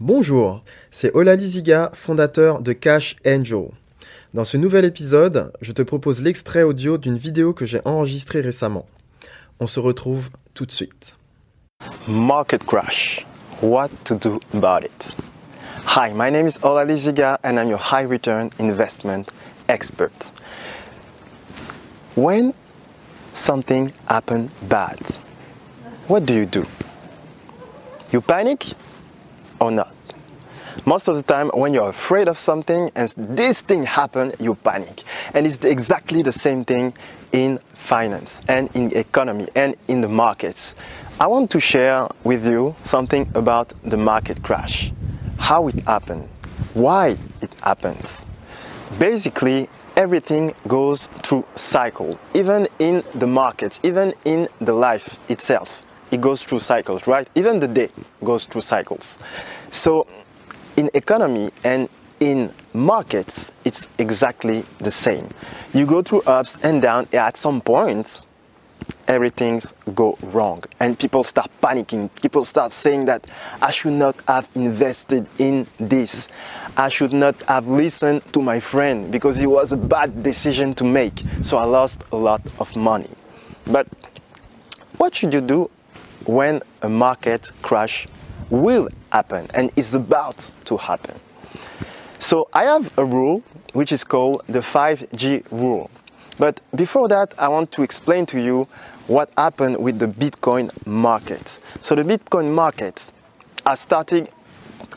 Bonjour, c'est Olali Ziga, fondateur de Cash Angel. Dans ce nouvel épisode, je te propose l'extrait audio d'une vidéo que j'ai enregistrée récemment. On se retrouve tout de suite. Market crash. What to do about it? Hi, my name is Olali Ziga and I'm your high return investment expert. When something happens bad, what do you do? You panic? Or not? Most of the time, when you're afraid of something and this thing happen, you panic. And it's exactly the same thing in finance and in economy and in the markets. I want to share with you something about the market crash, how it happened, why it happens. Basically, everything goes through cycle, even in the markets, even in the life itself. It goes through cycles, right? Even the day goes through cycles. So in economy and in markets, it's exactly the same. You go through ups and downs. At some points, everything's go wrong, and people start panicking. People start saying that I should not have invested in this. I should not have listened to my friend because it was a bad decision to make. So I lost a lot of money. But what should you do when a market crash will happen and is about to happen. So I have a rule which is called the 5G rule. But before that, I want to explain to you what happened with the Bitcoin market. So the Bitcoin market are starting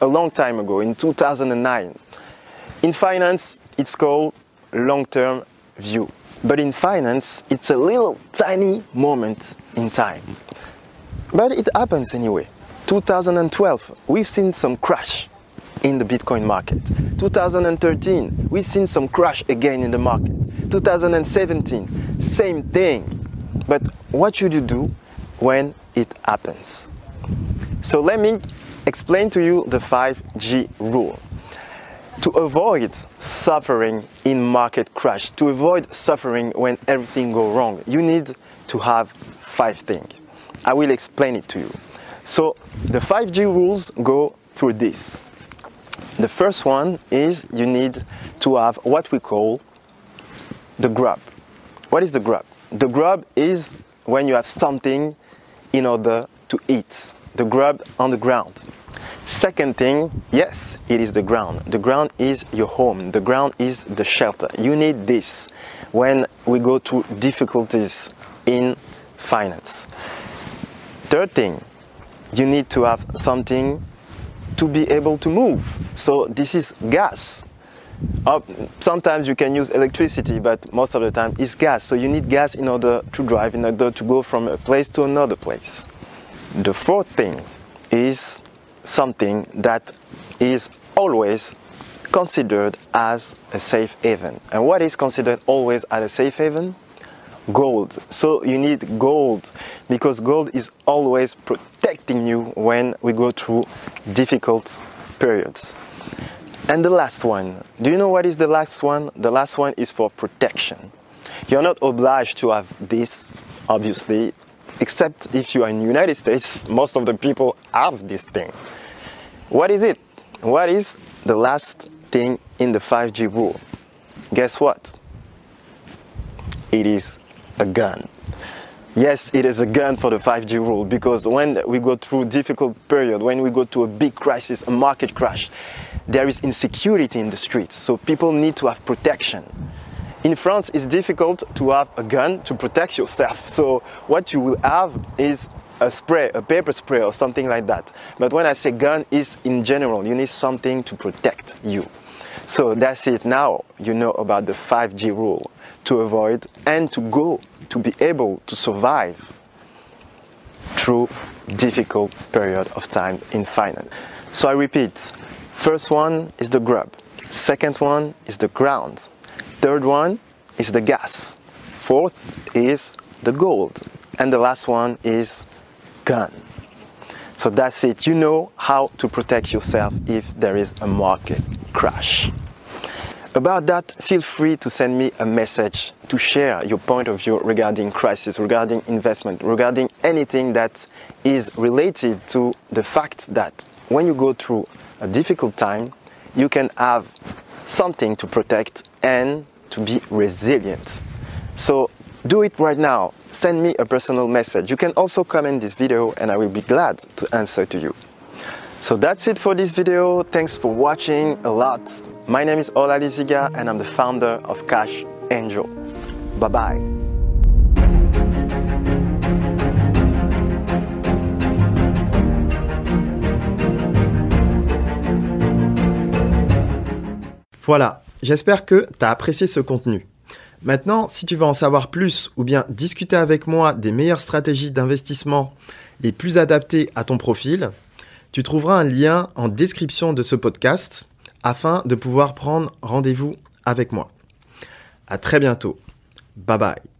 a long time ago in 2009. In finance, it's called long-term view. But in finance, it's a little tiny moment in time. But it happens anyway. 2012, we've seen some crash in the Bitcoin market. 2013, we've seen some crash again in the market. 2017, same thing. But what should you do when it happens? So let me explain to you the 5G rule. To avoid suffering in market crash, to avoid suffering when everything go wrong, you need to have five things. I will explain it to you. So the 5G rules go through this. The first one is you need to have what we call the grub. What is the grub? The grub is when you have something in order to eat. The grub on the ground. Second thing, yes, it is the ground. The ground is your home. The ground is the shelter. You need this when we go through difficulties in finance. Third thing, you need to have something to be able to move. So this is gas. Uh, sometimes you can use electricity, but most of the time it's gas. So you need gas in order to drive, in order to go from a place to another place. The fourth thing is something that is always considered as a safe haven. And what is considered always as a safe haven? Gold. So you need gold because gold is always protecting you when we go through difficult periods. And the last one, do you know what is the last one? The last one is for protection. You're not obliged to have this, obviously, except if you are in the United States, most of the people have this thing. What is it? What is the last thing in the 5G rule? Guess what? It is a gun. Yes, it is a gun for the 5G rule because when we go through difficult period, when we go to a big crisis, a market crash, there is insecurity in the streets. So people need to have protection. In France, it's difficult to have a gun to protect yourself. So what you will have is a spray, a paper spray or something like that. But when I say gun, is in general, you need something to protect you. So that's it. Now you know about the 5G rule to avoid and to go to be able to survive through difficult period of time in finance. So I repeat, first one is the grub, second one is the ground, third one is the gas, fourth is the gold, and the last one is gun. So that's it. You know how to protect yourself if there is a market crash. About that, feel free to send me a message to share your point of view regarding crisis, regarding investment, regarding anything that is related to the fact that when you go through a difficult time, you can have something to protect and to be resilient. So do it right now. Send me a personal message. You can also comment this video and I will be glad to answer to you. So that's it for this video. Thanks for watching a lot. My name is Ola Liziga and I'm the founder of Cash Angel. Bye bye. Voilà, j'espère que tu as apprécié ce contenu. Maintenant, si tu veux en savoir plus ou bien discuter avec moi des meilleures stratégies d'investissement les plus adaptées à ton profil, tu trouveras un lien en description de ce podcast afin de pouvoir prendre rendez-vous avec moi. À très bientôt. Bye bye.